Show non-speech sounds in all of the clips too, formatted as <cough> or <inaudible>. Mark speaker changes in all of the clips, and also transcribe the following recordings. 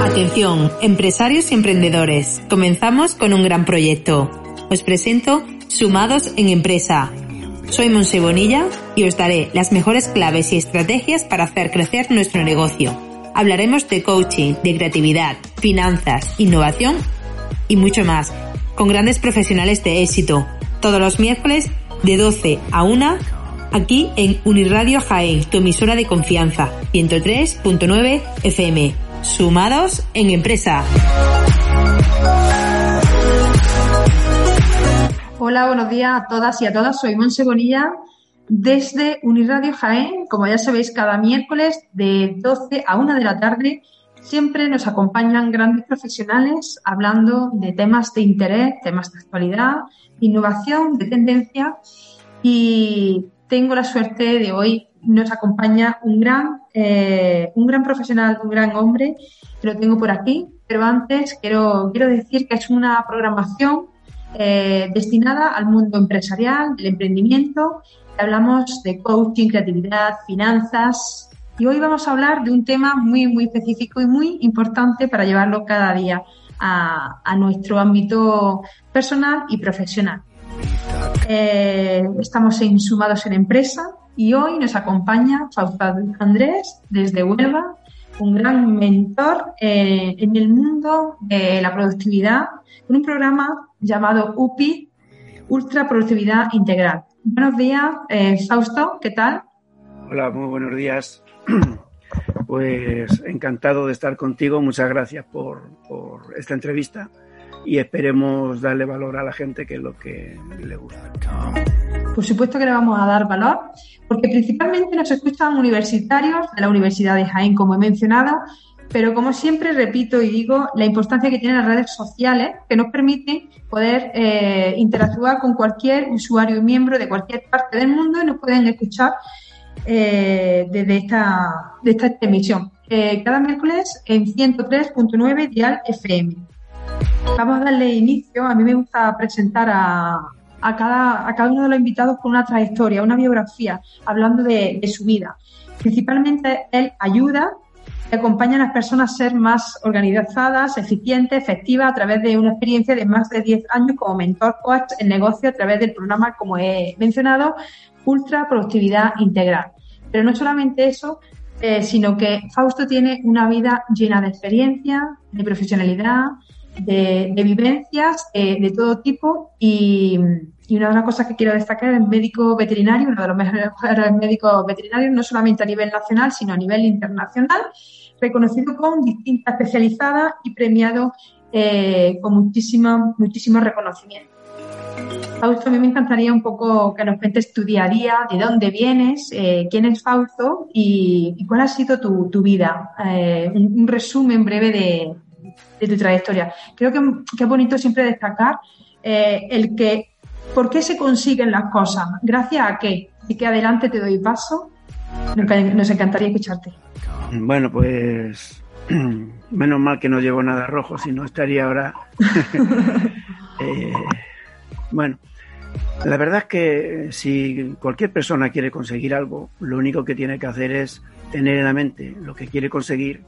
Speaker 1: Atención, empresarios y emprendedores. Comenzamos con un gran proyecto. Os presento Sumados en Empresa. Soy Monse Bonilla y os daré las mejores claves y estrategias para hacer crecer nuestro negocio. Hablaremos de coaching, de creatividad, finanzas, innovación y mucho más, con grandes profesionales de éxito. Todos los miércoles de 12 a 1 aquí en Uniradio Jaén, tu emisora de confianza, 103.9 FM. Sumados en empresa.
Speaker 2: Hola, buenos días a todas y a todas. Soy Monse Bonilla desde Uniradio Jaén. Como ya sabéis, cada miércoles de 12 a 1 de la tarde siempre nos acompañan grandes profesionales hablando de temas de interés, temas de actualidad, innovación, de tendencia. Y tengo la suerte de hoy nos acompaña un gran, eh, un gran profesional, un gran hombre, que lo tengo por aquí. Pero antes quiero, quiero decir que es una programación eh, destinada al mundo empresarial, del emprendimiento. Hablamos de coaching, creatividad, finanzas. Y hoy vamos a hablar de un tema muy, muy específico y muy importante para llevarlo cada día a, a nuestro ámbito personal y profesional. Eh, estamos en Sumados en Empresa y hoy nos acompaña Fausto Andrés desde Huelva, un gran mentor eh, en el mundo de la productividad, con un programa llamado UPI, Ultra Productividad Integral. Buenos días, eh, Fausto, ¿qué tal?
Speaker 3: Hola, muy buenos días. <clears throat> Pues encantado de estar contigo. Muchas gracias por esta entrevista y esperemos darle valor a la gente que es lo que le gusta.
Speaker 2: Por supuesto que le vamos a dar valor, porque principalmente nos escuchan universitarios de la Universidad de Jaén, como he mencionado, pero como siempre repito y digo, la importancia que tienen las redes sociales que nos permiten poder eh, interactuar con cualquier usuario y miembro de cualquier parte del mundo y nos pueden escuchar eh, desde esta, de esta emisión. Eh, cada miércoles en 103.9 Dial FM. Vamos a darle inicio. A mí me gusta presentar a, a, cada, a cada uno de los invitados con una trayectoria, una biografía, hablando de, su vida. Principalmente él ayuda y acompaña a las personas a ser más organizadas, eficientes, efectivas a través de una experiencia de más de 10 años como mentor coach en negocio a través del programa, como he mencionado, Ultra Productividad Integral. Pero no solamente eso, eh, sino que Fausto tiene una vida llena de experiencia, de profesionalidad, de, vivencias de todo tipo y, una de las cosas que quiero destacar es médico veterinario, uno de los mejores médicos veterinarios, no solamente a nivel nacional, sino a nivel internacional, reconocido con distintas especializadas y premiado eh, con muchísimo, muchísimo reconocimiento. Fausto, a mí me encantaría un poco que nos cuentes tu día a día, de dónde vienes, eh, quién es Fausto y, cuál ha sido tu, vida. Eh, un, resumen breve de, de tu trayectoria. Creo que, es bonito siempre destacar eh, el que, ¿por qué se consiguen las cosas? ¿Gracias a qué? Y que adelante te doy paso. Nos encantaría escucharte.
Speaker 3: Bueno, pues <clears throat> menos mal que no llevo nada rojo, si no estaría ahora. <laughs> Eh, bueno, la verdad es que si cualquier persona quiere conseguir algo, lo único que tiene que hacer es tener en la mente lo que quiere conseguir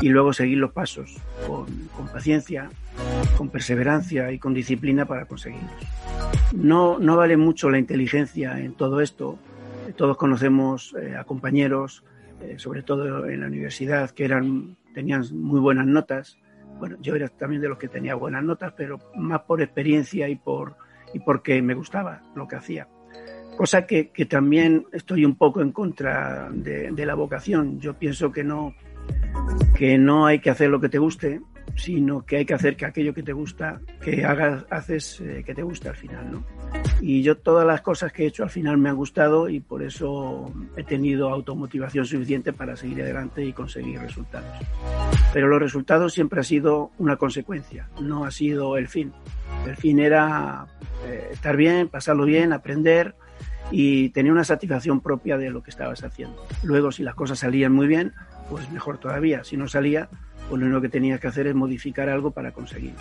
Speaker 3: y luego seguir los pasos con, paciencia, con perseverancia y con disciplina para conseguirlos. No, no vale mucho la inteligencia en todo esto. Todos conocemos eh, a compañeros, eh, sobre todo en la universidad, que eran, tenían muy buenas notas. Bueno, yo era también de los que tenía buenas notas, pero más por experiencia y, por, y porque me gustaba lo que hacía cosa que, que, también estoy un poco en contra de, de, la vocación. Yo pienso que no, que no hay que hacer lo que te guste, sino que hay que hacer que aquello que te gusta, que hagas, haces eh, que te guste al final, ¿no? Y yo todas las cosas que he hecho al final me han gustado y por eso he tenido automotivación suficiente para seguir adelante y conseguir resultados. Pero los resultados siempre ha sido una consecuencia, no ha sido el fin. El fin era eh, estar bien, pasarlo bien, aprender y tener una satisfacción propia de lo que estabas haciendo. Luego, si las cosas salían muy bien, pues mejor todavía. Si no salía, pues lo único que tenías que hacer es modificar algo para conseguirlo.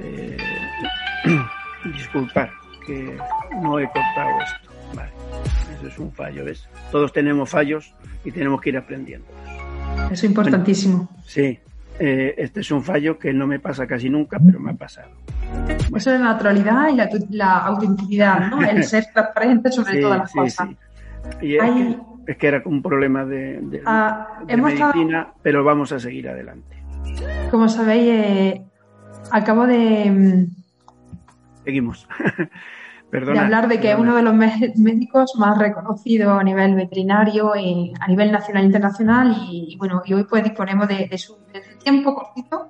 Speaker 3: Eh, <clears throat> disculpar que no he cortado esto. Vale. Eso es un fallo, ¿ves? Todos tenemos fallos y tenemos que ir aprendiendo.
Speaker 2: es importantísimo.
Speaker 3: sí, eh, este es un fallo que no me pasa casi nunca, pero me ha pasado.
Speaker 2: Eso es la naturalidad y la, autenticidad, ¿no? El <laughs> ser transparente sobre todas las cosas.
Speaker 3: Y es, que, era un problema de, ah, medicina, pero vamos a seguir adelante.
Speaker 2: Como sabéis, eh, acabo de... Mm,
Speaker 3: Seguimos. <laughs>
Speaker 2: de hablar de que es uno de los médicos más reconocidos a nivel veterinario y a nivel nacional e internacional y, bueno, y hoy pues disponemos de, su, tiempo cortito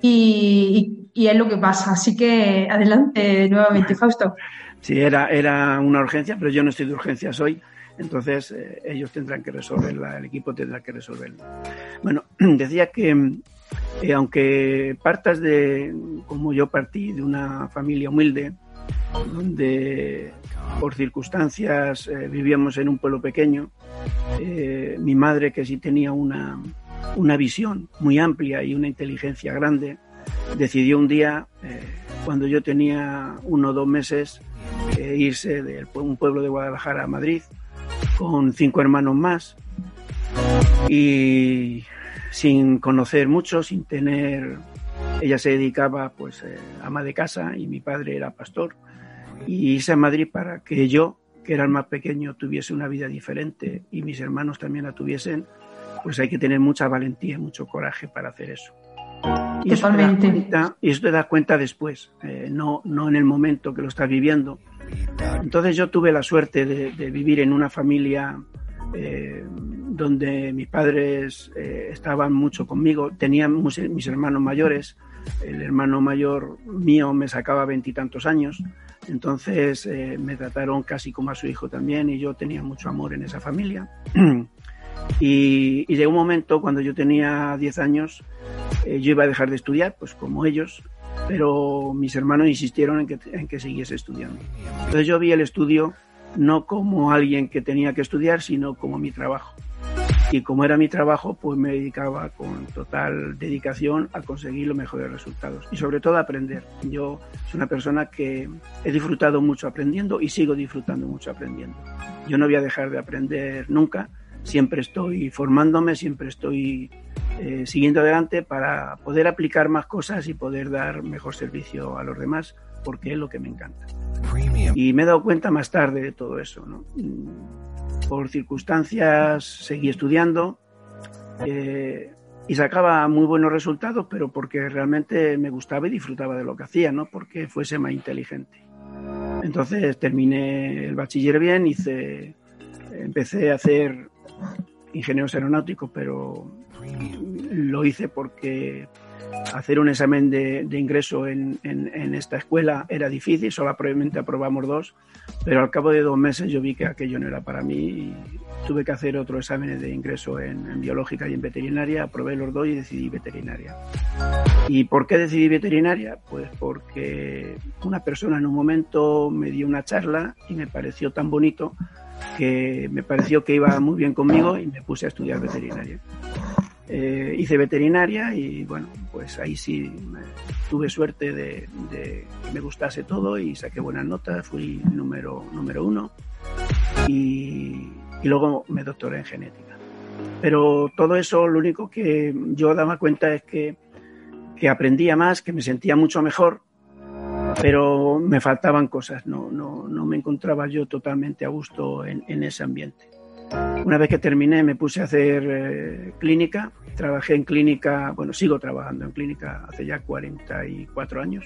Speaker 2: y, es lo que pasa. Así que adelante nuevamente, <laughs> Fausto.
Speaker 3: Sí, era, era una urgencia, pero yo no estoy de urgencias hoy, entonces eh, ellos tendrán que resolverla, el equipo tendrá que resolverla. Bueno, <clears throat> decía que eh, aunque partas de, como yo partí, de una familia humilde, donde por circunstancias eh, vivíamos en un pueblo pequeño. Eh, mi madre, que sí tenía una, una, visión muy amplia y una inteligencia grande, decidió un día, eh, cuando yo tenía uno o dos meses, irse de un pueblo de Guadalajara a Madrid con cinco hermanos más y sin conocer mucho, sin tener ella se dedicaba pues eh, ama de casa y mi padre era pastor y hice a Madrid para que yo, que era el más pequeño, tuviese una vida diferente y mis hermanos también la tuviesen, pues hay que tener mucha valentía y mucho coraje para hacer eso. Y eso, te cuenta, y eso te das cuenta después, eh, no, no en el momento que lo estás viviendo. Entonces yo tuve la suerte de, vivir en una familia eh, donde mis padres estaban mucho conmigo, tenían mis hermanos mayores, el hermano mayor mío me sacaba veintitantos años, entonces eh, me trataron casi como a su hijo también y yo tenía mucho amor en esa familia. <clears throat> y, llegó un momento cuando yo tenía diez años, eh, yo iba a dejar de estudiar, pues como ellos, pero mis hermanos insistieron en que, en que siguiese estudiando. Entonces yo vi el estudio no como alguien que tenía que estudiar, sino como mi trabajo y como era mi trabajo, pues me dedicaba con total dedicación a conseguir los mejores resultados y sobre todo a aprender. Yo soy una persona que he disfrutado mucho aprendiendo y sigo disfrutando mucho aprendiendo. Yo no voy a dejar de aprender nunca, siempre estoy formándome, siempre estoy eh, siguiendo adelante para poder aplicar más cosas y poder dar mejor servicio a los demás, porque es lo que me encanta. Y me he dado cuenta más tarde de todo eso. ¿no? por circunstancias seguí estudiando eh, y sacaba muy buenos resultados, pero porque realmente me gustaba y disfrutaba de lo que hacía, no porque fuese más inteligente. Entonces terminé el bachiller bien, hice, empecé a hacer ingenieros aeronáuticos, pero lo hice porque hacer un examen de, ingreso en, esta escuela era difícil, solamente aprobamos dos, pero al cabo de dos meses yo vi que aquello no era para mí y tuve que hacer otro examen de ingreso en, biológica y en veterinaria, aprobé los dos y decidí veterinaria. ¿Y por qué decidí veterinaria? Pues porque una persona en un momento me dio una charla y me pareció tan bonito que me pareció que iba muy bien conmigo y me puse a estudiar veterinaria. Eh, hice veterinaria y bueno, pues ahí sí tuve suerte de, que me gustase todo y saqué buenas notas, fui número, número uno y, luego me doctoré en genética. Pero todo eso lo único que yo daba cuenta es que, que aprendía más, que me sentía mucho mejor, pero me faltaban cosas, no, no, no me encontraba yo totalmente a gusto en, en ese ambiente. Una vez que terminé me puse a hacer eh, clínica, trabajé en clínica, bueno, sigo trabajando en clínica hace ya 44 años.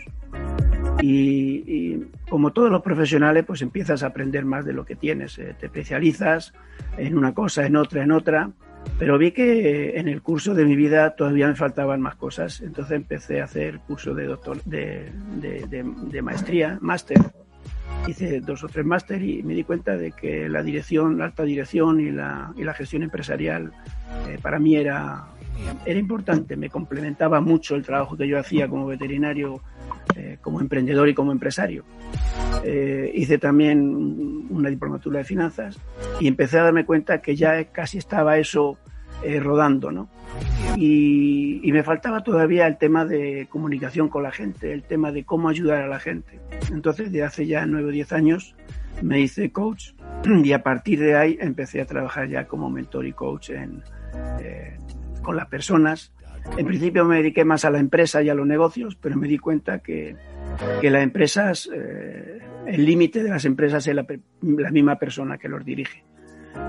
Speaker 3: Y, como todos los profesionales, pues empiezas a aprender más de lo que tienes, eh, te especializas en una cosa, en otra, en otra, pero vi que en el curso de mi vida todavía me faltaban más cosas, entonces empecé a hacer curso de, doctor, de, de, de maestría, máster hice dos o tres máster y me di cuenta de que la dirección, la alta dirección y la, y la gestión empresarial eh, para mí era, era importante, me complementaba mucho el trabajo que yo hacía como veterinario, eh, como emprendedor y como empresario. Eh, hice también una diplomatura de finanzas y empecé a darme cuenta que ya casi estaba eso rodando, ¿no? Y, me faltaba todavía el tema de comunicación con la gente, el tema de cómo ayudar a la gente. Entonces, de hace ya nueve o diez años, me hice coach <clears throat> y a partir de ahí empecé a trabajar ya como mentor y coach en, con las personas. En principio me dediqué más a la empresa y a los negocios, pero me di cuenta que, que las empresas, eh, el límite de las empresas es la, la, misma persona que los dirige.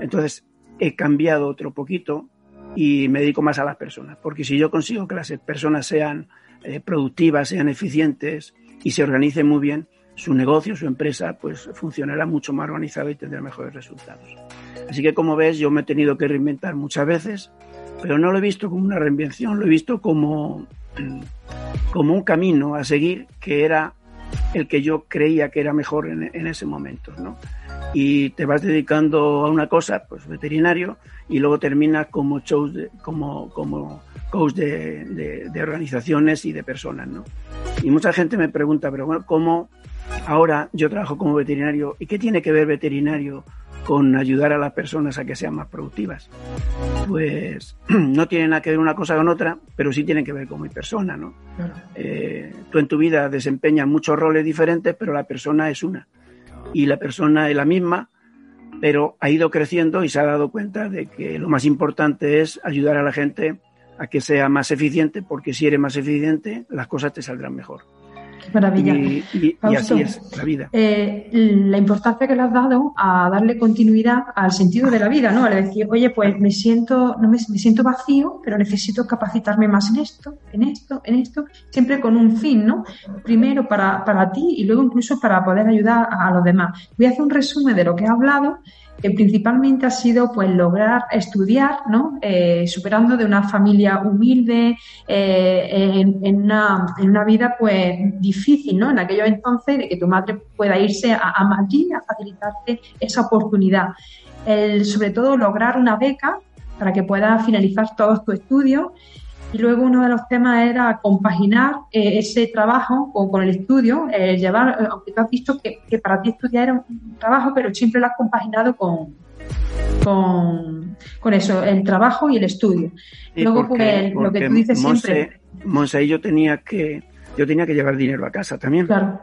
Speaker 3: Entonces he cambiado otro poquito y me dedico más a las personas, porque si yo consigo que las personas sean eh, productivas, sean eficientes y se organicen muy bien, su negocio, su empresa, pues funcionará mucho más organizado y tendrá mejores resultados. Así que como ves, yo me he tenido que reinventar muchas veces, pero no lo he visto como una reinvención, lo he visto como, como un camino a seguir que era el que yo creía que era mejor en, ese momento, ¿no? Y te vas dedicando a una cosa, pues veterinario, y luego terminas como, shows de, como, coach de, organizaciones y de personas, ¿no? Y mucha gente me pregunta, pero bueno, ¿cómo ahora yo trabajo como veterinario? ¿Y qué tiene que ver veterinario con ayudar a las personas a que sean más productivas. Pues <clears throat> no tiene nada que ver una cosa con otra, pero sí tienen que ver con mi persona, ¿no? Claro. Eh, tú en tu vida desempeñas muchos roles diferentes, pero la persona es una. Y la persona es la misma, pero ha ido creciendo y se ha dado cuenta de que lo más importante es ayudar a la gente a que sea más eficiente, porque si eres más eficiente, las cosas te saldrán mejor.
Speaker 2: Maravilla.
Speaker 3: Y, y, Fausto, y, así es la vida.
Speaker 2: Eh, la importancia que le has dado a darle continuidad al sentido de la vida, ¿no? Al decir, oye, pues me siento, no me, me, siento vacío, pero necesito capacitarme más en esto, en esto, en esto, siempre con un fin, ¿no? Primero para, para ti y luego incluso para poder ayudar a, a los demás. Voy a hacer un resumen de lo que he hablado que principalmente ha sido pues lograr estudiar, ¿no? Eh, superando de una familia humilde, eh, en, una, en, una, vida pues difícil, ¿no? En aquellos entonces de que tu madre pueda irse a, a Madrid a facilitarte esa oportunidad. El, sobre todo lograr una beca para que puedas finalizar todos tus estudios y luego uno de los temas era compaginar eh, ese trabajo con, con el estudio, eh, llevar, aunque tú has visto que, que, para ti estudiar era un trabajo, pero siempre lo has compaginado con, con, con eso, el trabajo y el estudio.
Speaker 3: Luego, porque, pues, lo que tú dices Monse, siempre. Monse y yo tenía que, yo tenía que llevar dinero a casa también.
Speaker 2: Claro.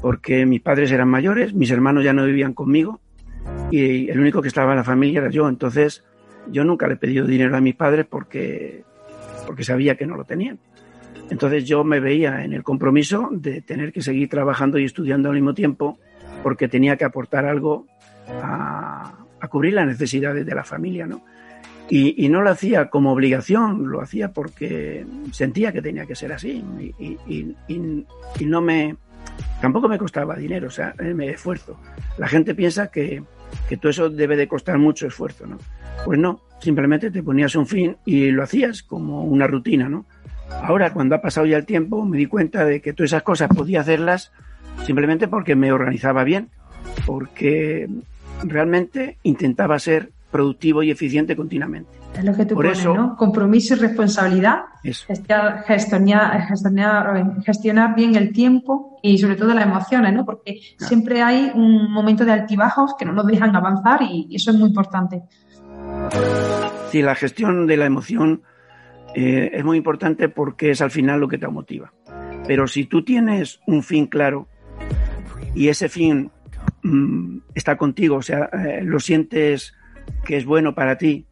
Speaker 3: Porque mis padres eran mayores, mis hermanos ya no vivían conmigo y el único que estaba en la familia era yo. Entonces, yo nunca le he pedido dinero a mis padres porque porque sabía que no lo tenían. Entonces yo me veía en el compromiso de tener que seguir trabajando y estudiando al mismo tiempo porque tenía que aportar algo a, cubrir las necesidades de la familia, ¿no? Y, no lo hacía como obligación, lo hacía porque sentía que tenía que ser así y, y, no me, tampoco me costaba dinero, o sea, me esfuerzo. La gente piensa que, que todo eso debe de costar mucho esfuerzo, ¿no? Pues no, simplemente te ponías un fin y lo hacías como una rutina, ¿no? Ahora, cuando ha pasado ya el tiempo, me di cuenta de que todas esas cosas podía hacerlas simplemente porque me organizaba bien, porque realmente intentaba ser productivo y eficiente continuamente.
Speaker 2: Es lo que tú Por pones, eso, ¿no? Compromiso y responsabilidad. Gestionar, gestionar, gestionar, bien el tiempo y sobre todo las emociones, ¿no? Porque claro. siempre hay un momento de altibajos que no nos dejan avanzar y eso es muy importante.
Speaker 3: Sí, la gestión de la emoción eh, es muy importante porque es al final lo que te motiva. Pero si tú tienes un fin claro y ese fin mmm, está contigo, o sea, eh, lo sientes que es bueno para ti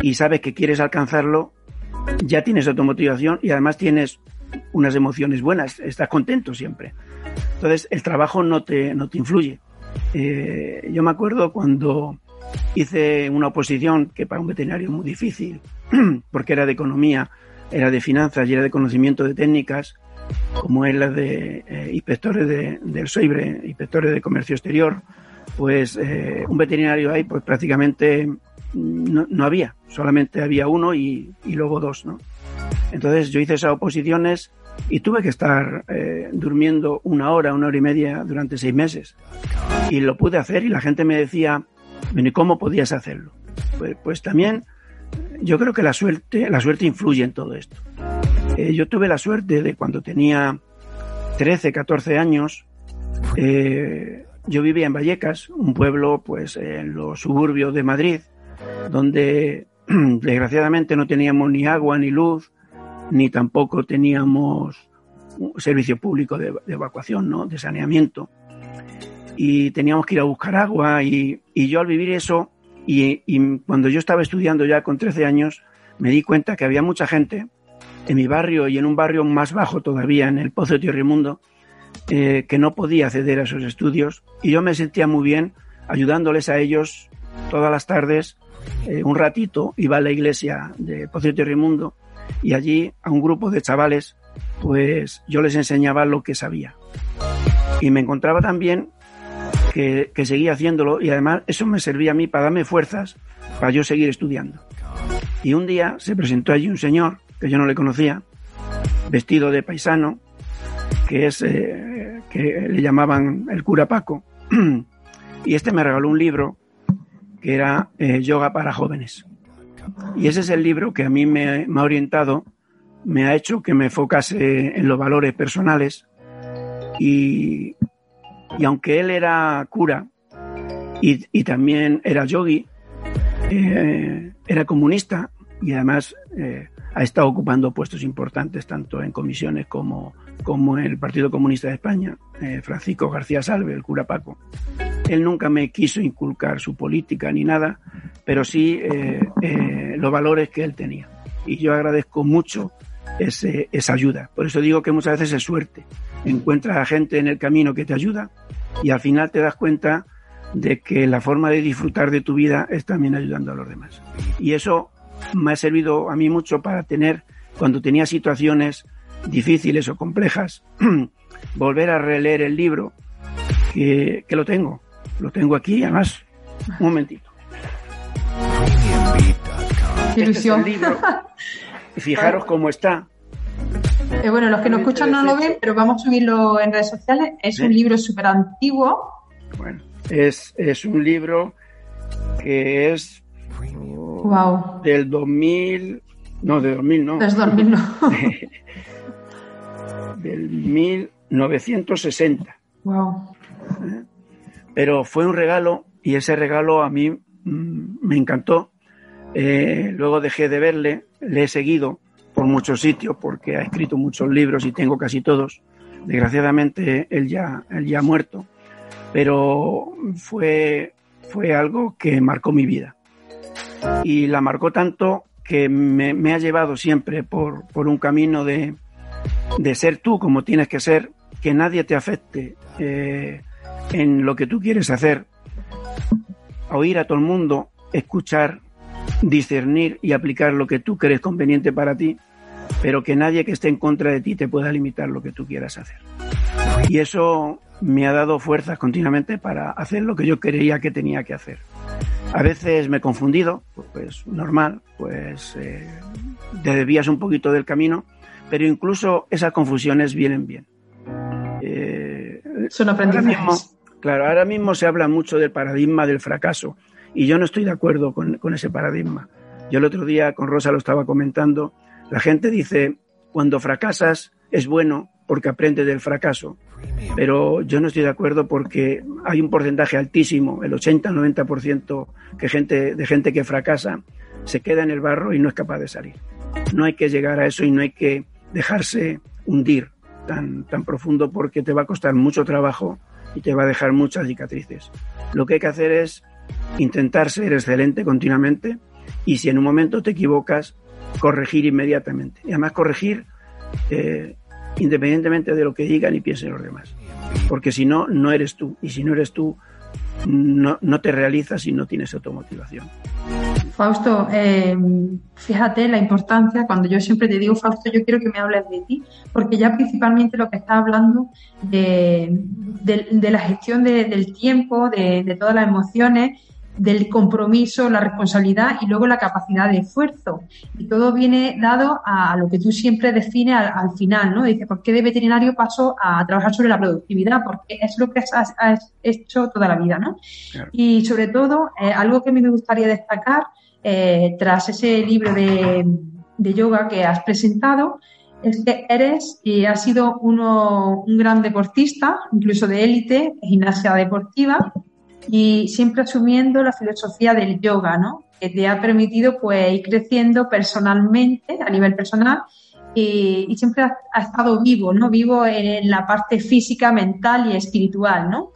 Speaker 3: y sabes que quieres alcanzarlo, ya tienes automotivación y además tienes unas emociones buenas, estás contento siempre. Entonces, el trabajo no te, no te influye. Eh, yo me acuerdo cuando hice una oposición que para un veterinario es muy difícil, <clears throat> porque era de economía, era de finanzas y era de conocimiento de técnicas, como es la de eh, inspectores de, del SOIBRE, inspectores de comercio exterior, pues eh, un veterinario ahí pues prácticamente no, no, había, solamente había uno y, y, luego dos, ¿no? Entonces yo hice esas oposiciones y tuve que estar eh, durmiendo una hora, una hora y media durante seis meses. Y lo pude hacer y la gente me decía, bueno, ¿y cómo podías hacerlo? Pues, pues, también yo creo que la suerte, la suerte influye en todo esto. Eh, yo tuve la suerte de cuando tenía 13, 14 años, eh, yo vivía en Vallecas, un pueblo pues en los suburbios de Madrid, donde <clears throat> desgraciadamente no teníamos ni agua ni luz, ni tampoco teníamos un servicio público de, de evacuación, ¿no? de saneamiento y teníamos que ir a buscar agua y, y yo al vivir eso y, y, cuando yo estaba estudiando ya con 13 años me di cuenta que había mucha gente en mi barrio y en un barrio más bajo todavía, en el Pozo de Tierrimundo, eh, que no podía acceder a esos estudios y yo me sentía muy bien ayudándoles a ellos todas las tardes, eh, un ratito, iba a la iglesia de Pozo de Tierrimundo y allí a un grupo de chavales, pues yo les enseñaba lo que sabía. Y me encontraba también que, seguía haciéndolo y además eso me servía a mí para darme fuerzas para yo seguir estudiando. Y un día se presentó allí un señor que yo no le conocía, vestido de paisano, que es eh, que le llamaban el cura Paco, <clears throat> y este me regaló un libro que era eh, Yoga para jóvenes. Y ese es el libro que a mí me, ha orientado, me ha hecho que me focase en los valores personales y, y aunque él era cura y, también era yogi, eh, era comunista y además eh, ha estado ocupando puestos importantes tanto en comisiones como, como en el Partido Comunista de España, eh, Francisco García Salve, el cura Paco. Él nunca me quiso inculcar su política ni nada, pero sí los valores que él tenía. Y yo agradezco mucho esa ayuda. Por eso digo que muchas veces es suerte. Encuentras a gente en el camino que te ayuda y al final te das cuenta de que la forma de disfrutar de tu vida es también ayudando a los demás. Y eso me ha servido a mí mucho para tener, cuando tenía situaciones difíciles o complejas, <clears throat> volver a releer el libro, que, lo tengo, lo tengo aquí, además, un momentito.
Speaker 2: Ilusión. <laughs>
Speaker 3: Fijaros cómo está.
Speaker 2: Eh, bueno, los que nos escuchan no lo ven, pero vamos a subirlo en redes sociales. Es un libro súper antiguo.
Speaker 3: Bueno, es, es un libro que es
Speaker 2: wow.
Speaker 3: del 2000, no, de 2000 no.
Speaker 2: Es 2000 no.
Speaker 3: del 1960.
Speaker 2: Wow. <laughs>
Speaker 3: Pero fue un regalo y ese regalo a mí mm, me encantó. Eh, luego dejé de verle, le he seguido muchos sitios porque ha escrito muchos libros y tengo casi todos. Desgraciadamente él ya, él ya ha muerto pero fue, fue algo que marcó mi vida. Y la marcó tanto que me, ha llevado siempre por, por un camino de, de, ser tú como tienes que ser, que nadie te afecte eh, en lo que tú quieres hacer, oír a todo el mundo, escuchar, discernir y aplicar lo que tú crees conveniente para ti, pero que nadie que esté en contra de ti te pueda limitar lo que tú quieras hacer. Y eso me ha dado fuerzas continuamente para hacer lo que yo creía que tenía que hacer. A veces me he confundido, pues normal, pues eh, te desvías un poquito del camino, pero incluso esas confusiones vienen bien.
Speaker 2: Eh, Son aprendizajes.
Speaker 3: claro, ahora mismo se habla mucho del paradigma del fracaso y yo no estoy de acuerdo con, con ese paradigma. Yo el otro día con Rosa lo estaba comentando, la gente dice, cuando fracasas es bueno porque aprende del fracaso. Pero yo no estoy de acuerdo porque hay un porcentaje altísimo, el 80-90% que gente, de gente que fracasa se queda en el barro y no es capaz de salir. No hay que llegar a eso y no hay que dejarse hundir tan, tan profundo porque te va a costar mucho trabajo y te va a dejar muchas cicatrices. Lo que hay que hacer es intentar ser excelente continuamente y si en un momento te equivocas, corregir inmediatamente. Y además corregir eh, independientemente de lo que digan y piensen los demás. Porque si no, no eres tú. Y si no eres tú, no, no te realizas y no tienes automotivación.
Speaker 2: Fausto, eh, fíjate la importancia, cuando yo siempre te digo, Fausto, yo quiero que me hables de ti, porque ya principalmente lo que estás hablando de, la gestión del tiempo, de, de todas las emociones, del compromiso, la responsabilidad y luego la capacidad de esfuerzo. Y todo viene dado a lo que tú siempre defines al, final, ¿no? Dice, ¿por qué de veterinario paso a trabajar sobre la productividad? Porque es lo que has, hecho toda la vida, ¿no? Y sobre todo, eh, algo que a mí me gustaría destacar, eh, tras ese libro de, de yoga que has presentado, es que eres y has sido uno, un gran deportista, incluso de élite, gimnasia deportiva, y siempre asumiendo la filosofía del yoga, ¿no? Que te ha permitido pues ir creciendo personalmente, a nivel personal, y, siempre ha, estado vivo, ¿no? Vivo en, la parte física, mental y espiritual, ¿no?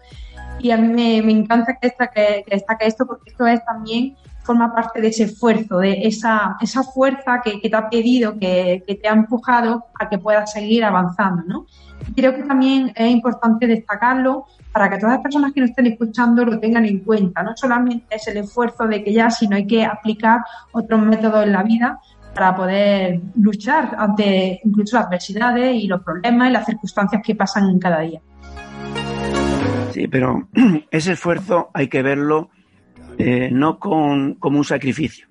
Speaker 2: Y a mí me, encanta que destaque, que esto porque esto es también forma parte de ese esfuerzo, de esa, esa fuerza que, te ha pedido, que, te ha empujado a que puedas seguir avanzando, ¿no? creo que también es importante destacarlo para que todas las personas que nos estén escuchando lo tengan en cuenta. No solamente es el esfuerzo de que ya, sino hay que aplicar otros métodos en la vida para poder luchar ante incluso las adversidades y los problemas y las circunstancias que pasan en cada día.
Speaker 3: Sí, pero <clears throat> ese esfuerzo hay que verlo eh, no con, como un sacrificio.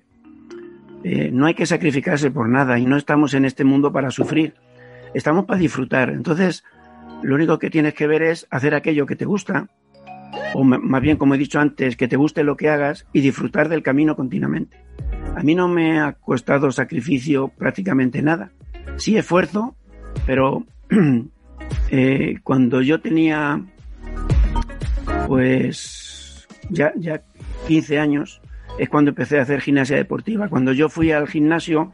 Speaker 3: Eh, no hay que sacrificarse por nada y no estamos en este mundo para sufrir, estamos para disfrutar. Entonces, lo único que tienes que ver es hacer aquello que te gusta, o más bien, como he dicho antes, que te guste lo que hagas y disfrutar del camino continuamente. A mí no me ha costado sacrificio prácticamente nada. Sí esfuerzo, pero <clears throat> eh, cuando yo tenía pues ya, ya 15 años es cuando empecé a hacer gimnasia deportiva. Cuando yo fui al gimnasio,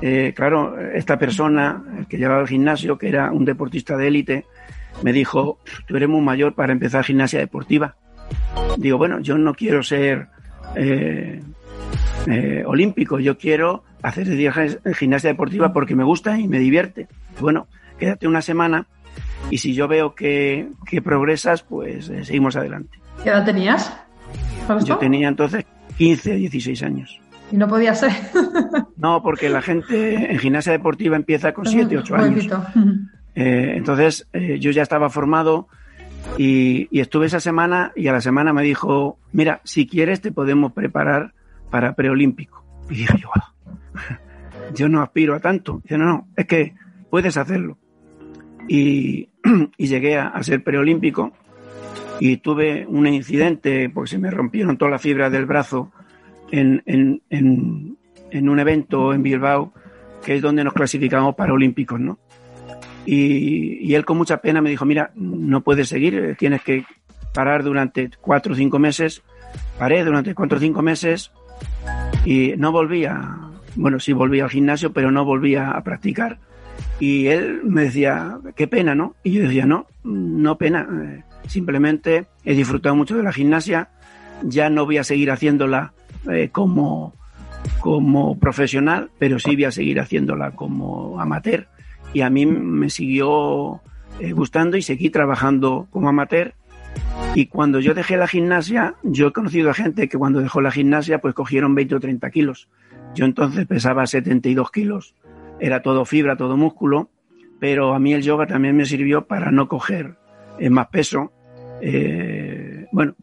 Speaker 3: eh, claro, esta persona que llevaba el gimnasio, que era un deportista de élite, me dijo, tú eres muy mayor para empezar gimnasia deportiva. Digo, bueno, yo no quiero ser eh, eh, olímpico, yo quiero hacer gimnasia deportiva porque me gusta y me divierte. Bueno, quédate una semana y si yo veo que, progresas, pues seguimos adelante.
Speaker 2: ¿Qué edad tenías?
Speaker 3: Yo tenía entonces 15 16 años.
Speaker 2: Y no podía ser.
Speaker 3: no, porque la gente en gimnasia deportiva empieza con 7, 8 años. Eh, entonces eh, yo ya estaba formado y, estuve esa semana y a la semana me dijo, mira, si quieres te podemos preparar para preolímpico. Y dije yo, ah, yo no aspiro a tanto. Dice, no, no, es que puedes hacerlo. Y, <clears throat> llegué a ser preolímpico y tuve un incidente porque se me rompieron todas las fibras del brazo en, en, en, un evento en Bilbao, que es donde nos clasificamos para olímpicos, ¿no? Y, y, él con mucha pena me dijo, mira, no puedes seguir, tienes que parar durante cuatro o cinco meses. Paré durante cuatro o cinco meses y no volvía, bueno, sí volvía al gimnasio, pero no volvía a practicar. Y él me decía, qué pena, ¿no? Y yo decía, no, no pena. Eh, Simplemente he disfrutado mucho de la gimnasia, ya no voy a seguir haciéndola eh, como, como profesional, pero sí voy a seguir haciéndola como amateur. Y a mí me siguió eh, gustando y seguí trabajando como amateur. Y cuando yo dejé la gimnasia, yo he conocido a gente que cuando dejó la gimnasia, pues cogieron 20 o 30 kilos. Yo entonces pesaba 72 kilos, era todo fibra, todo músculo, pero a mí el yoga también me sirvió para no coger eh, más peso eh, bueno,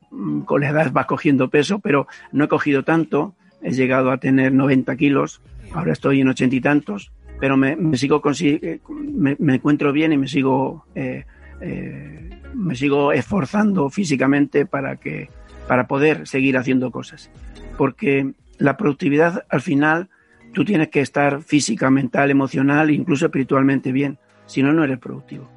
Speaker 3: con la edad vas cogiendo peso, pero no he cogido tanto. He llegado a tener 90 kilos, ahora estoy en ochenta y tantos, pero me, sigo eh, me, me, encuentro bien y me sigo eh, me sigo esforzando físicamente para que para poder seguir haciendo cosas, porque la productividad al final tú tienes que estar física, mental, emocional, incluso espiritualmente bien, si no no eres productivo.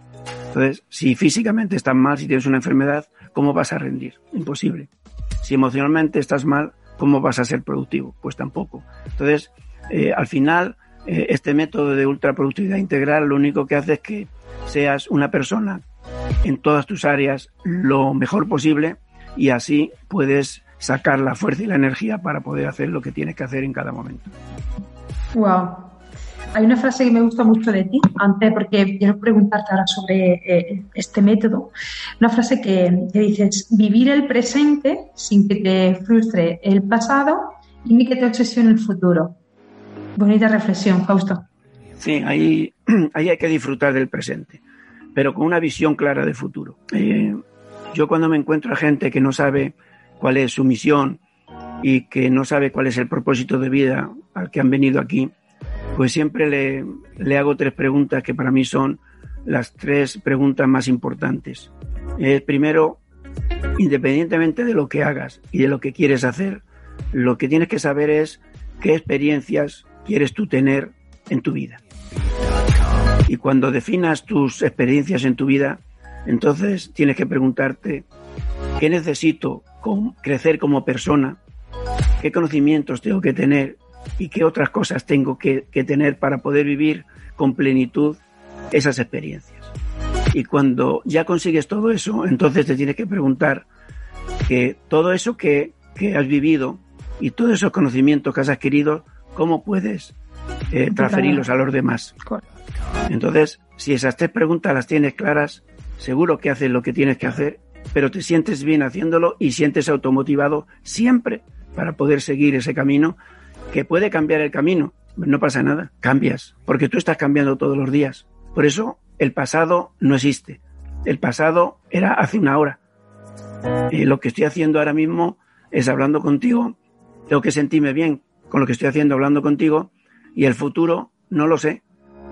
Speaker 3: Entonces, si físicamente estás mal, si tienes una enfermedad, ¿cómo vas a rendir? Imposible. Si emocionalmente estás mal, ¿cómo vas a ser productivo? Pues tampoco. Entonces, eh, al final, eh, este método de ultraproductividad integral lo único que hace es que seas una persona en todas tus áreas lo mejor posible y así puedes sacar la fuerza y la energía para poder hacer lo que tienes que hacer en cada momento.
Speaker 2: Wow, hay una frase que me gusta mucho de ti, antes, porque quiero preguntarte ahora sobre eh, este método. Una frase que, que, dices, vivir el presente sin que te frustre el pasado y ni que te obsesione el futuro. Bonita reflexión, Fausto.
Speaker 3: Sí, ahí, <clears throat> hay que disfrutar del presente, pero con una visión clara del futuro. Eh, yo cuando me encuentro a gente que no sabe cuál es su misión y que no sabe cuál es el propósito de vida al que han venido aquí, pues siempre le, hago tres preguntas que para mí son las tres preguntas más importantes. Eh, primero, independientemente de lo que hagas y de lo que quieres hacer, lo que tienes que saber es qué experiencias quieres tú tener en tu vida. Y cuando definas tus experiencias en tu vida, entonces tienes que preguntarte qué necesito crecer como persona, qué conocimientos tengo que tener y qué otras cosas tengo que, tener para poder vivir con plenitud esas experiencias. Y cuando ya consigues todo eso, entonces te tienes que preguntar que todo eso que, has vivido y todos esos conocimientos que has adquirido, cómo puedes eh, transferirlos a los demás. Entonces, si esas tres preguntas las tienes claras, seguro que haces lo que tienes que hacer, pero te sientes bien haciéndolo y sientes automotivado siempre para poder seguir ese camino, que puede cambiar el camino, no pasa nada, cambias, porque tú estás cambiando todos los días. Por eso el pasado no existe. El pasado era hace una hora. Eh, lo que estoy haciendo ahora mismo es hablando contigo. Tengo que sentirme bien con lo que estoy haciendo hablando contigo y el futuro no lo sé.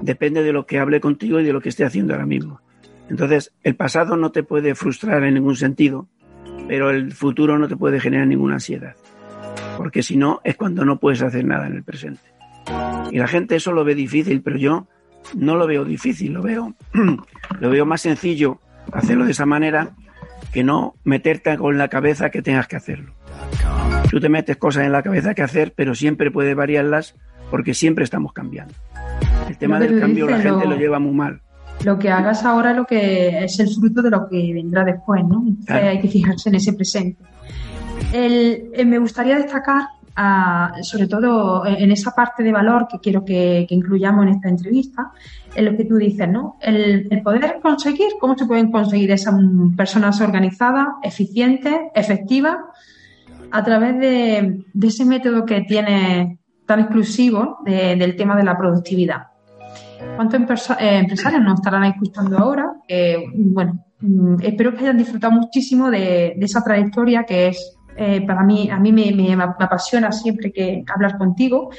Speaker 3: Depende de lo que hable contigo y de lo que esté haciendo ahora mismo. Entonces, el pasado no te puede frustrar en ningún sentido, pero el futuro no te puede generar ninguna ansiedad. Porque si no, es cuando no puedes hacer nada en el presente. Y la gente eso lo ve difícil, pero yo no lo veo difícil, lo veo, <clears throat> lo veo más sencillo hacerlo de esa manera que no meterte con la cabeza que tengas que hacerlo. Tú te metes cosas en la cabeza que hacer, pero siempre puedes variarlas porque siempre estamos cambiando. El tema del cambio la gente lo, lleva muy mal.
Speaker 2: Lo que hagas ahora lo que es el fruto de lo que vendrá después, ¿no? hay que fijarse en ese presente. Eh, me gustaría destacar sobre todo en esa parte de valor que quiero que, incluyamos en esta entrevista, en lo que tú dices, ¿no? El, poder conseguir, ¿cómo se pueden conseguir esas personas organizadas, eficientes, efectivas, a través de, ese método que tiene tan exclusivo del tema de la productividad? ¿Cuántos eh, empresarios nos estarán escuchando ahora? bueno, mm, espero que hayan disfrutado muchísimo de esa trayectoria que es eh, para mí, a mí me, apasiona siempre que hablar contigo,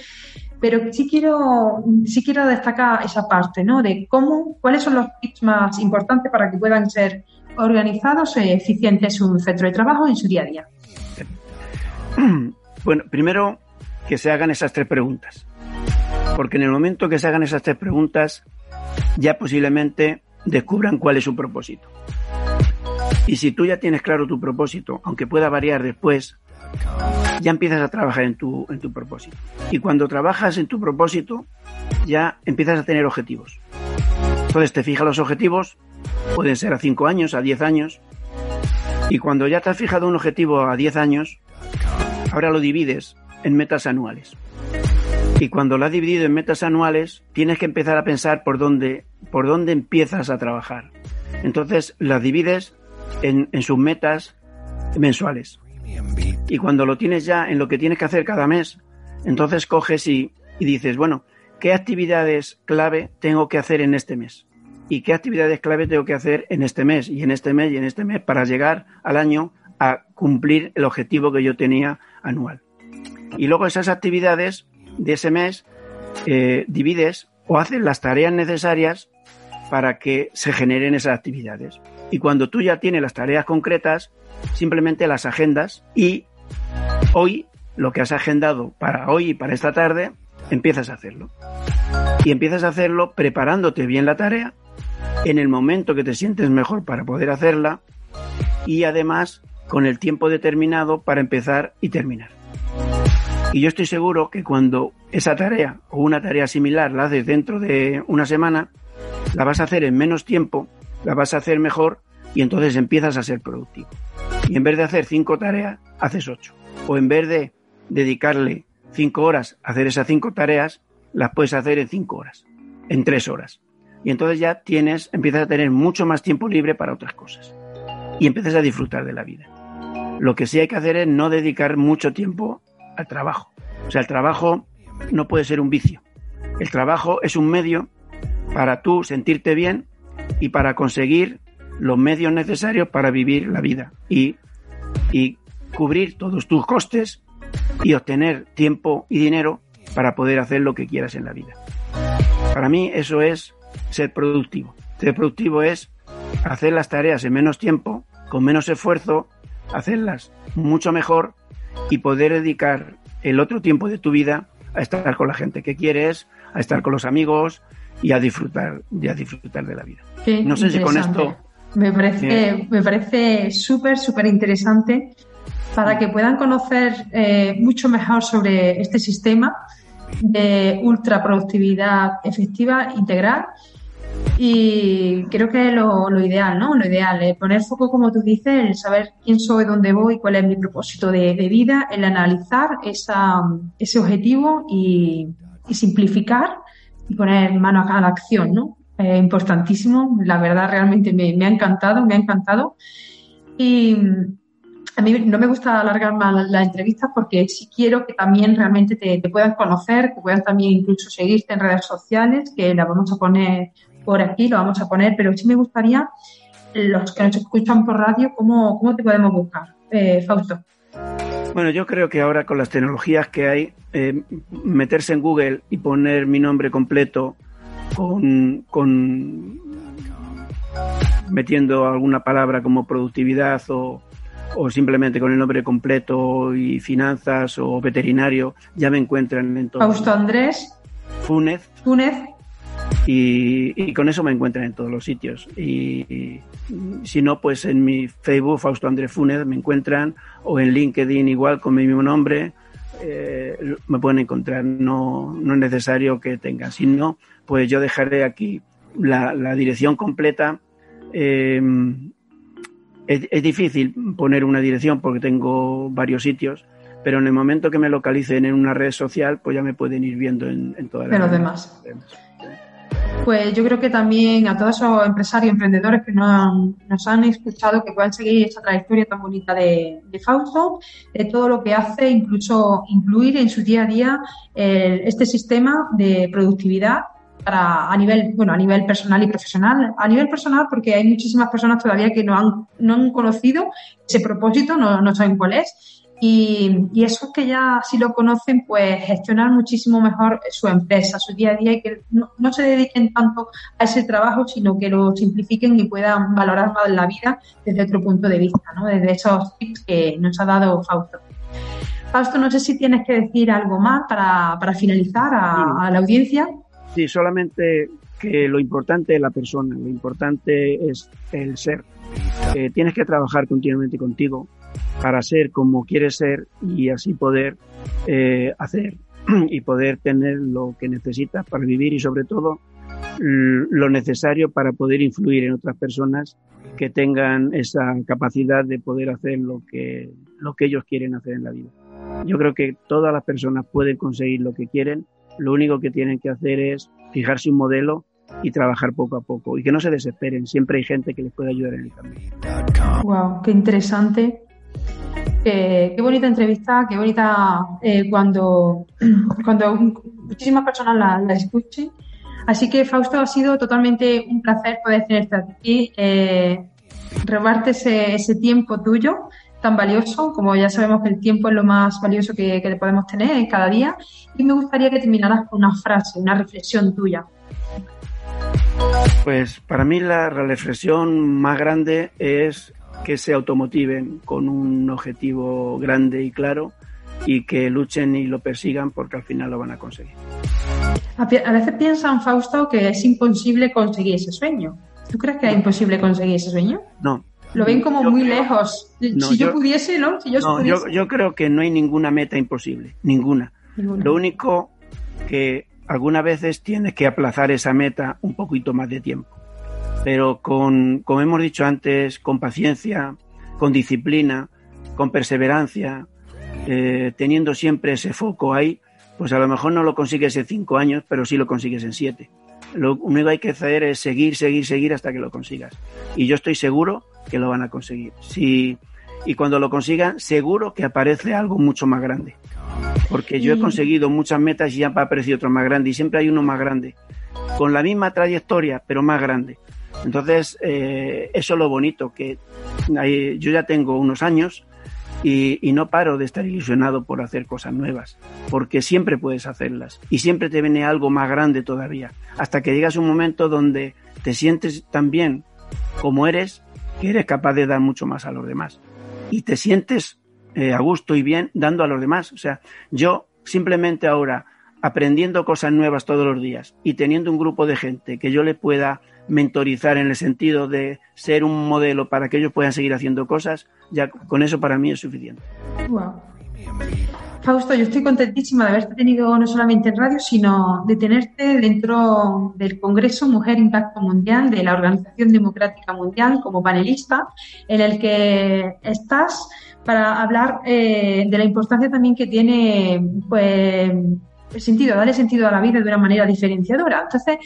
Speaker 2: pero sí quiero, sí quiero destacar esa parte, ¿no? De cómo, cuáles son los tips más importantes para que puedan ser organizados e eficientes su centro de trabajo en su día a día. <clears throat>
Speaker 3: Bueno, primero que se hagan esas tres preguntas, porque en el momento que se hagan esas tres preguntas, ya posiblemente descubran cuál es su propósito. Y si tú ya tienes claro tu propósito, aunque pueda variar después, ya empiezas a trabajar en tu, en tu propósito. Y cuando trabajas en tu propósito, ya empiezas a tener objetivos. Entonces te fijas los objetivos, pueden ser a 5 años, a 10 años, y cuando ya te has fijado un objetivo a 10 años, ahora lo divides en metas anuales. Y cuando lo has dividido en metas anuales, tienes que empezar a pensar por dónde, por dónde empiezas a trabajar. Entonces las divides en, sus metas mensuales. Y cuando lo tienes ya en lo que tienes que hacer cada mes, entonces coges y, dices, bueno, ¿qué actividades clave tengo que hacer en este mes? ¿Y qué actividades clave tengo que hacer en este mes y en este mes y en este mes para llegar al año a cumplir el objetivo que yo tenía anual? Y luego esas actividades de ese mes eh, divides o haces las tareas necesarias para que se generen esas actividades. Y cuando tú ya tienes las tareas concretas, simplemente las agendas y hoy, lo que has agendado para hoy y para esta tarde, empiezas a hacerlo. Y empiezas a hacerlo preparándote bien la tarea en el momento que te sientes mejor para poder hacerla y además con el tiempo determinado para empezar y terminar. Y yo estoy seguro que cuando esa tarea o una tarea similar la haces dentro de una semana, la vas a hacer en menos tiempo la vas a hacer mejor y entonces empiezas a ser productivo. Y en vez de hacer cinco tareas, haces ocho. O en vez de dedicarle cinco horas a hacer esas cinco tareas, las puedes hacer en cinco horas, en tres horas. Y entonces ya tienes, empiezas a tener mucho más tiempo libre para otras cosas. Y empiezas a disfrutar de la vida. Lo que sí hay que hacer es no dedicar mucho tiempo al trabajo. O sea, el trabajo no puede ser un vicio. El trabajo es un medio para tú sentirte bien y para conseguir los medios necesarios para vivir la vida y, y cubrir todos tus costes y obtener tiempo y dinero para poder hacer lo que quieras en la vida. Para mí eso es ser productivo. Ser productivo es hacer las tareas en menos tiempo, con menos esfuerzo, hacerlas mucho mejor y poder dedicar el otro tiempo de tu vida a estar con la gente que quieres, a estar con los amigos, y a disfrutar, y a disfrutar de la vida. no sé si con esto...
Speaker 2: Me parece, me parece súper, súper interesante para que puedan conocer eh, mucho mejor sobre este sistema de ultra productividad efectiva integral. Y creo que es lo, ideal, ¿no? Lo ideal, es poner foco, como tú dices, el saber quién soy, dónde voy, cuál es mi propósito de, vida, el analizar esa, ese objetivo y, simplificar y poner mano a la acción, ¿no? Es importantísimo, la verdad realmente me, ha encantado, me ha encantado. Y, a mí no me gusta alargar más las entrevistas porque sí quiero que también realmente te, puedan conocer, que puedan también incluso seguirte en redes sociales, que la vamos a poner por aquí, lo vamos a poner, pero sí me gustaría, los que nos escuchan por radio, ¿cómo, cómo te podemos buscar? Eh, Fausto.
Speaker 3: Bueno, yo creo que ahora con las tecnologías que hay, eh, meterse en Google y poner mi nombre completo con, con metiendo alguna palabra como productividad o, o simplemente con el nombre completo y finanzas o veterinario, ya me encuentran en todo.
Speaker 2: Fausto Andrés.
Speaker 3: Fúnez.
Speaker 2: Fúnez.
Speaker 3: Y, con eso me encuentran en todos los sitios. Y, si no, pues en mi Facebook, Fausto Andrés Fúnez, me encuentran, o en LinkedIn igual con mi mismo nombre, eh, me pueden encontrar. No, no es necesario que tengan. Si no, pues yo dejaré aquí la, dirección completa. Eh, es, difícil poner una dirección porque tengo varios sitios, pero en el momento que me localicen en una red social, pues ya me pueden ir viendo en, en todas las
Speaker 2: los demás. Pues yo creo que también a todos esos empresarios, emprendedores que nos, han escuchado, que puedan seguir esta trayectoria tan bonita de, Fausto, de todo lo que hace, incluso incluir en su día a día este sistema de productividad para, a nivel, bueno, a nivel personal y profesional. A nivel personal, porque hay muchísimas personas todavía que no han, no han conocido ese propósito, no saben cuál es. Y, y esos que ya sí lo conocen, pues gestionar muchísimo mejor su empresa, su día a día y que no, no, se dediquen tanto a ese trabajo, sino que lo simplifiquen y puedan valorar más la vida desde otro punto de vista, ¿no? desde esos tips que nos ha dado Fausto. Fausto, no sé si tienes que decir algo más para, para finalizar a, a la audiencia.
Speaker 3: Sí, solamente que lo importante es la persona, lo importante es el ser. Eh, tienes que trabajar continuamente contigo para ser como quieres ser y así poder eh, hacer <clears throat> y poder tener lo que necesitas para vivir y sobre todo lo necesario para poder influir en otras personas que tengan esa capacidad de poder hacer lo que, lo que ellos quieren hacer en la vida. Yo creo que todas las personas pueden conseguir lo que quieren lo único que tienen que hacer es fijarse un modelo y trabajar poco a poco y que no se desesperen. Siempre hay gente que les puede ayudar en el camino.
Speaker 2: Wow, qué interesante. Qué bonita entrevista, qué bonita eh, cuando, <clears throat> cuando muchísimas personas la, escuchen. Así que, Fausto, ha sido totalmente un placer poder tenerte aquí, eh, robarte ese, ese tiempo tuyo tan valioso, como ya sabemos que el tiempo es lo más valioso que, que podemos tener en cada día. Y me gustaría que terminaras con una frase, una reflexión tuya.
Speaker 3: Pues para mí la reflexión más grande es que se automotiven con un objetivo grande y claro y que luchen y lo persigan porque al final lo van a conseguir.
Speaker 2: A veces piensan, Fausto, que es imposible conseguir ese sueño. ¿Tú crees que es imposible conseguir ese sueño?
Speaker 3: No,
Speaker 2: lo ven como muy lejos. si yo, pudiese, ¿no? Si
Speaker 3: yo, yo, creo que no hay ninguna meta imposible, ninguna. Lo único que algunas veces tienes que aplazar esa meta un poquito más de tiempo. Pero con, como hemos dicho antes, con paciencia, con disciplina, con perseverancia, eh, teniendo siempre ese foco ahí, pues a lo mejor no lo consigues en cinco años, pero sí lo consigues en siete. Lo único que hay que hacer es seguir, seguir, seguir hasta que lo consigas. Y yo estoy seguro que lo van a conseguir. Y cuando lo consigan, seguro que aparece algo mucho más grande. Porque yo he conseguido muchas metas y ya ha aparecido otro más grande y siempre hay uno más grande. Con la misma trayectoria, pero más grande. Entonces, eh, eso es lo bonito, que yo ya tengo unos años y, no paro de estar ilusionado por hacer cosas nuevas, porque siempre puedes hacerlas y siempre te viene algo más grande todavía, hasta que llegas a un momento donde te sientes tan bien como eres que eres capaz de dar mucho más a los demás. Y te sientes eh, a gusto y bien dando a los demás. O sea, yo simplemente ahora aprendiendo cosas nuevas todos los días y teniendo un grupo de gente que yo le pueda mentorizar en el sentido de ser un modelo para que ellos puedan seguir haciendo cosas, ya con eso para mí es suficiente.
Speaker 2: Fausto, yo estoy contentísima de haberte tenido no solamente en radio, sino de tenerte dentro del Congreso Mujer Impacto Mundial de la Organización Democrática Mundial como panelista, en el que estás para hablar eh, de la importancia también que tiene pues, sentido, darle sentido a la vida de una manera diferenciadora. Entonces,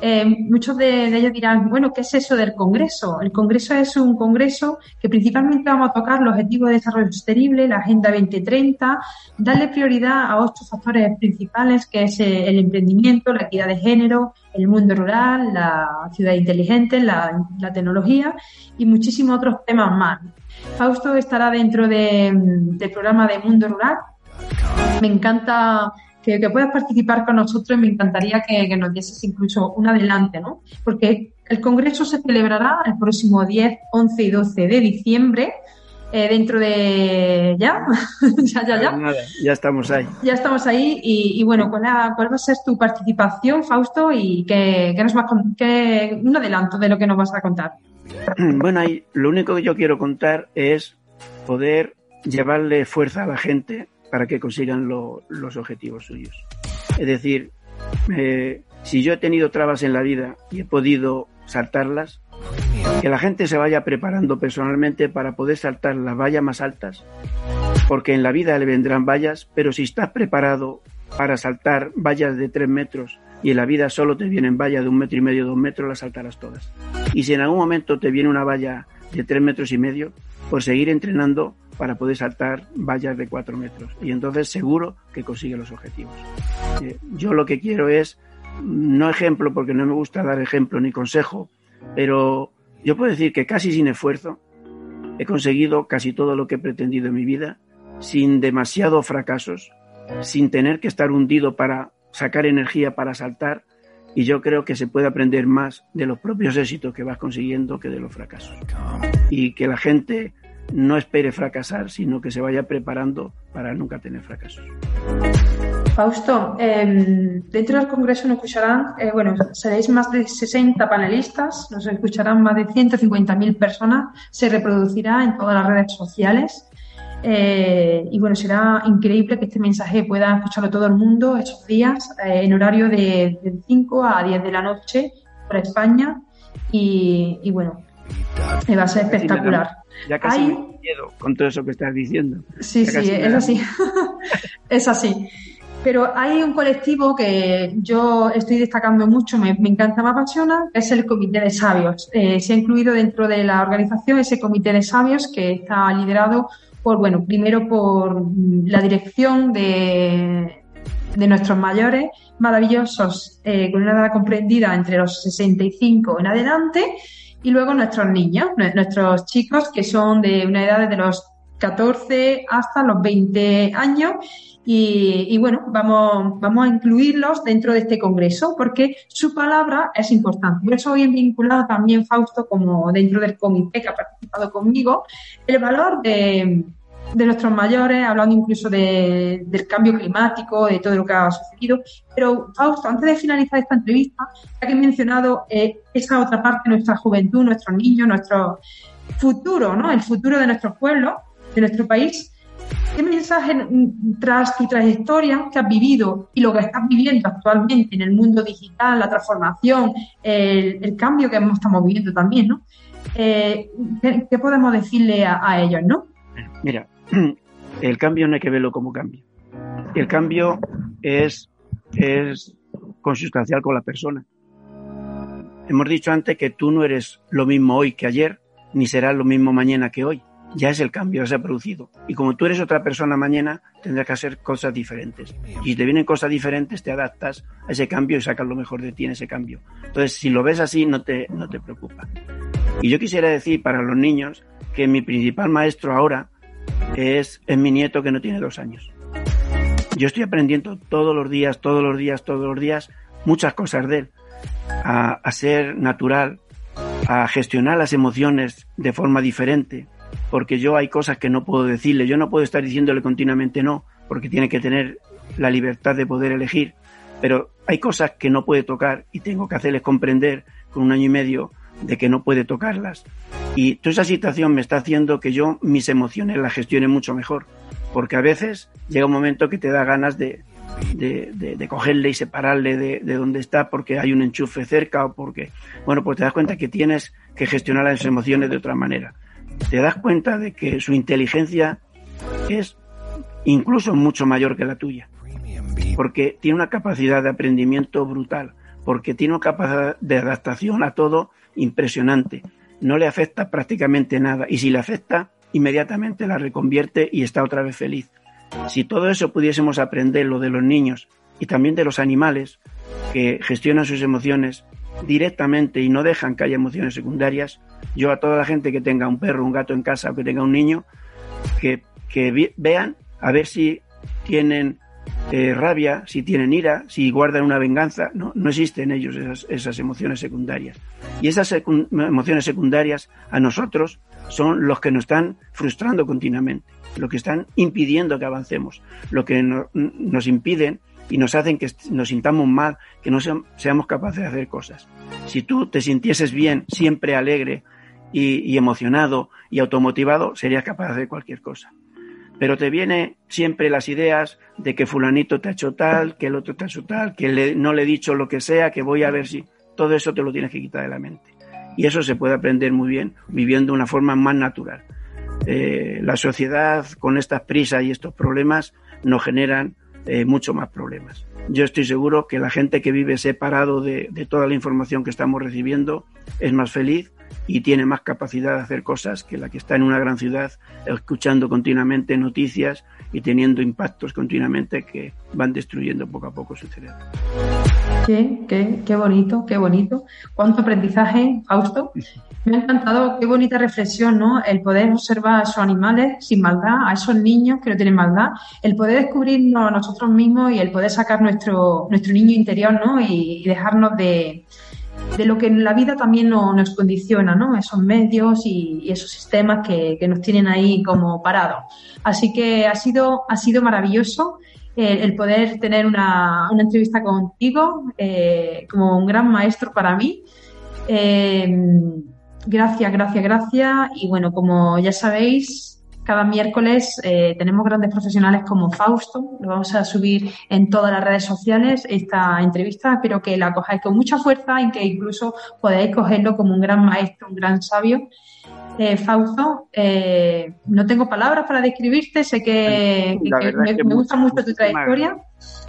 Speaker 2: eh, muchos de, ellos dirán, bueno, ¿qué es eso del Congreso? El Congreso es un congreso que principalmente vamos a tocar los objetivos de desarrollo sostenible, la Agenda 2030, darle prioridad a ocho factores principales, que es eh, el emprendimiento, la equidad de género, el mundo rural, la ciudad inteligente, la, tecnología y muchísimos otros temas más. Fausto estará dentro del programa de Mundo Rural. Me encanta que, puedas participar con nosotros y me encantaría que, nos dieses incluso un adelante, ¿no? Porque el Congreso se celebrará el próximo 10, 11 y 12 de diciembre. Eh, dentro de ya, <laughs>
Speaker 3: ya, ya, ya. ya estamos ahí.
Speaker 2: Ya estamos ahí y, bueno, ¿cuál, ¿cuál, va a ser tu participación, Fausto? Y qué, nos vas qué, un adelanto de lo que nos vas a contar. <clears throat>
Speaker 3: Bueno, ahí lo único que yo quiero contar es poder llevarle fuerza a la gente para que consigan los objetivos suyos. Es decir, eh, si yo he tenido trabas en la vida y he podido saltarlas, que la gente se vaya preparando personalmente para poder saltar las vallas más altas, porque en la vida le vendrán vallas, pero si estás preparado para saltar vallas de tres metros y en la vida solo te vienen vallas de un metro y medio, dos metros, las saltarás todas. Y si en algún momento te viene una valla de tres metros y medio, por seguir entrenando para poder saltar vallas de cuatro metros. Y entonces seguro que consigue los objetivos. Eh, yo lo que quiero es, no ejemplo, porque no me gusta dar ejemplo ni consejo, pero yo puedo decir que casi sin esfuerzo he conseguido casi todo lo que he pretendido en mi vida, sin demasiados fracasos, sin tener que estar hundido para sacar energía para saltar. Y yo creo que se puede aprender más de los propios éxitos que vas consiguiendo que de los fracasos. Y que la gente no espere fracasar, sino que se vaya preparando para nunca tener fracasos.
Speaker 2: Fausto, em, dentro del Congreso nos escucharán, eh, bueno, seréis más de 60 panelistas, nos escucharán más de 150.000 personas, se reproducirá en todas las redes sociales. Eh, y bueno, será increíble que este mensaje pueda escucharlo todo el mundo estos días, eh, en horario de, 5 a 10 de la noche por España. Y bueno, va a ser espectacular.
Speaker 3: Ya casi me miedo con todo eso que estás diciendo.
Speaker 2: Sí, sí, es así. <laughs> es así. Pero hay un colectivo que yo estoy destacando mucho, me, encanta, me apasiona, es el Comité de Sabios. Eh, se ha incluido dentro de la organización ese Comité de Sabios que está liderado por, bueno, primero por la dirección de, de nuestros mayores maravillosos, eh, con una edad comprendida entre los 65 en adelante, y luego nuestros niños, nuestros chicos que son de una edad de los 14 hasta los 20 años y, bueno, vamos, vamos a incluirlos dentro de este congreso porque su palabra es importante. Por eso hoy vinculado también Fausto como dentro del comité que ha participado conmigo, el valor de, de nuestros mayores, hablando incluso del cambio climático, de todo lo que ha sucedido. Pero, Fausto, antes de finalizar esta entrevista, ya que he mencionado eh, esa otra parte de nuestra juventud, nuestros niños, nuestro futuro, ¿no? El futuro de nuestro pueblo, de nuestro país. ¿Qué mensaje tras tu trayectoria que has vivido y lo que estás viviendo actualmente en el mundo digital, la transformación, el, cambio que estamos viviendo también, ¿no? Eh, ¿qué, podemos decirle a ellos, no?
Speaker 3: Mira, <clears throat> el cambio no hay que verlo como cambio. El cambio es, es consustancial con la persona. Hemos dicho antes que tú no eres lo mismo hoy que ayer, ni serás lo mismo mañana que hoy. Ya es el cambio, ya se ha producido. Y como tú eres otra persona mañana, tendrás que hacer cosas diferentes. Y si te vienen cosas diferentes, te adaptas a ese cambio y sacas lo mejor de ti en ese cambio. Entonces, si lo ves así, no te, no te preocupa. Y yo quisiera decir para los niños que mi principal maestro ahora es, mi nieto que no tiene dos años. Yo estoy aprendiendo todos los días, todos los días, todos los días muchas cosas de él. A, ser natural, a gestionar las emociones de forma diferente, porque yo hay cosas que no puedo decirle, yo no puedo estar diciéndole continuamente no, porque tiene que tener la libertad de poder elegir, pero hay cosas que no puede tocar y tengo que hacerles comprender con un año y medio de que no puede tocarlas. Y toda esa situación me está haciendo que yo mis emociones las gestione mucho mejor. porque a veces llega un momento que te da ganas de, de, cogerle y separarle de, de, donde está porque hay un enchufe cerca o porque, bueno, pues te das cuenta que tienes que gestionar las emociones de otra manera. Te das cuenta de que su inteligencia es incluso mucho mayor que la tuya, porque tiene una capacidad de aprendimiento brutal, porque tiene una capacidad de adaptación a todo impresionante. No le afecta prácticamente nada y si le afecta, inmediatamente la reconvierte y está otra vez feliz. Si todo eso pudiésemos aprender, lo de los niños y también de los animales que gestionan sus emociones directamente y no dejan que haya emociones secundarias, yo a toda la gente que tenga un perro, un gato en casa o que tenga un niño, que, que vean a ver si tienen eh, rabia, si tienen ira, si guardan una venganza. No, no existen ellos esas, esas emociones secundarias. Y esas emociones secundarias a nosotros son los que nos están frustrando continuamente lo que están impidiendo que avancemos, lo que nos impiden y nos hacen que nos sintamos mal, que no seamos capaces de hacer cosas. Si tú te sintieses bien, siempre alegre y, emocionado y automotivado, serías capaz de hacer cualquier cosa. Pero te vienen siempre las ideas de que fulanito te ha hecho tal, que el otro te ha hecho tal, que no le he dicho lo que sea, que voy a ver si... Todo eso te lo tienes que quitar de la mente. Y eso se puede aprender muy bien viviendo de una forma más natural. Eh, la sociedad con estas prisas y estos problemas nos generan eh, mucho más problemas. Yo estoy seguro que la gente que vive separado de, de, toda la información que estamos recibiendo es más feliz y tiene más capacidad de hacer cosas que la que está en una gran ciudad escuchando continuamente noticias y teniendo impactos continuamente que van destruyendo poco a poco su cerebro.
Speaker 2: Qué, qué, qué bonito, qué bonito. Cuánto aprendizaje, Fausto. Me ha encantado, qué bonita reflexión, ¿no? El poder observar a esos animales sin maldad, a esos niños que no tienen maldad, el poder descubrirnos nosotros mismos y el poder sacar nuestro, nuestro niño interior, ¿no? Y, dejarnos de, de, lo que en la vida también nos condiciona, ¿no? Esos medios y, esos sistemas que, nos tienen ahí como parados. Así que ha sido, ha sido maravilloso. Eh, el poder tener una, una entrevista contigo eh, como un gran maestro para mí. Eh, gracias, gracias, gracias. Y bueno, como ya sabéis, cada miércoles tenemos grandes profesionales como Fausto. Lo vamos a subir en todas las redes sociales esta entrevista. Espero que la cojáis con mucha fuerza y que incluso podáis cogerlo como un gran maestro, un gran sabio eh, Fausto, eh, no tengo palabras para describirte, sé que, me, gusta mucho tu trayectoria.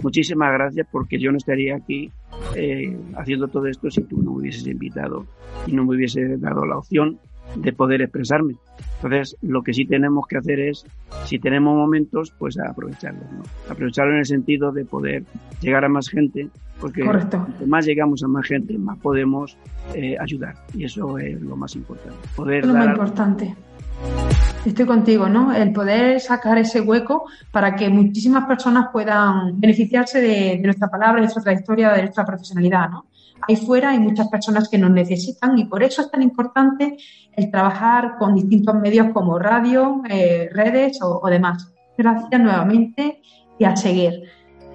Speaker 3: Muchísimas gracias porque yo no estaría aquí eh, haciendo todo esto si tú no me hubieses invitado y no me hubiese dado la opción de poder expresarme. Entonces, lo que sí tenemos que hacer es, si tenemos momentos, pues aprovecharlos, ¿no? Aprovecharlo en el sentido de poder llegar a más gente, porque cuanto más llegamos a más gente, más podemos eh, ayudar. Y eso es lo más importante.
Speaker 2: Poder es lo más importante. Estoy contigo, ¿no? El poder sacar ese hueco para que muchísimas personas puedan beneficiarse de, de nuestra palabra, de nuestra trayectoria, de nuestra profesionalidad, ¿no? Ahí fuera hay muchas personas que nos necesitan y por eso es tan importante el trabajar con distintos medios como radio, eh, redes o, demás. Gracias nuevamente y a seguir.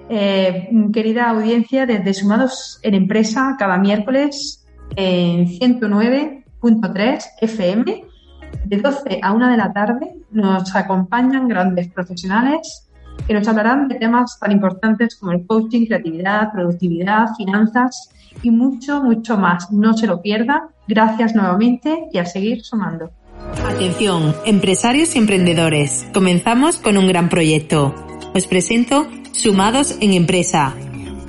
Speaker 2: Eh, querida audiencia, desde Sumados en Empresa, cada miércoles en 109.3 FM, de 12 a 1 de la tarde, nos acompañan grandes profesionales que nos hablarán de temas tan importantes como el coaching, creatividad, productividad, finanzas y mucho, mucho más. No se lo pierdan. Gracias nuevamente y a seguir sumando.
Speaker 1: Atención, empresarios y emprendedores. Comenzamos con un gran proyecto. Os presento Sumados en Empresa.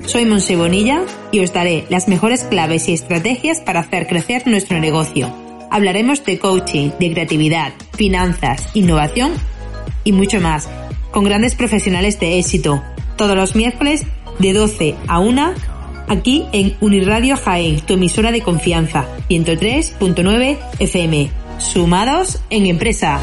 Speaker 1: Soy Monse Bonilla y os daré las mejores claves y estrategias para hacer crecer nuestro negocio. Hablaremos de coaching, de creatividad, finanzas, innovación y mucho más, con grandes profesionales de éxito. Todos los miércoles de 12 a 1 aquí en Uniradio Jaén, tu emisora de confianza, 103.9 FM. Sumados en empresa.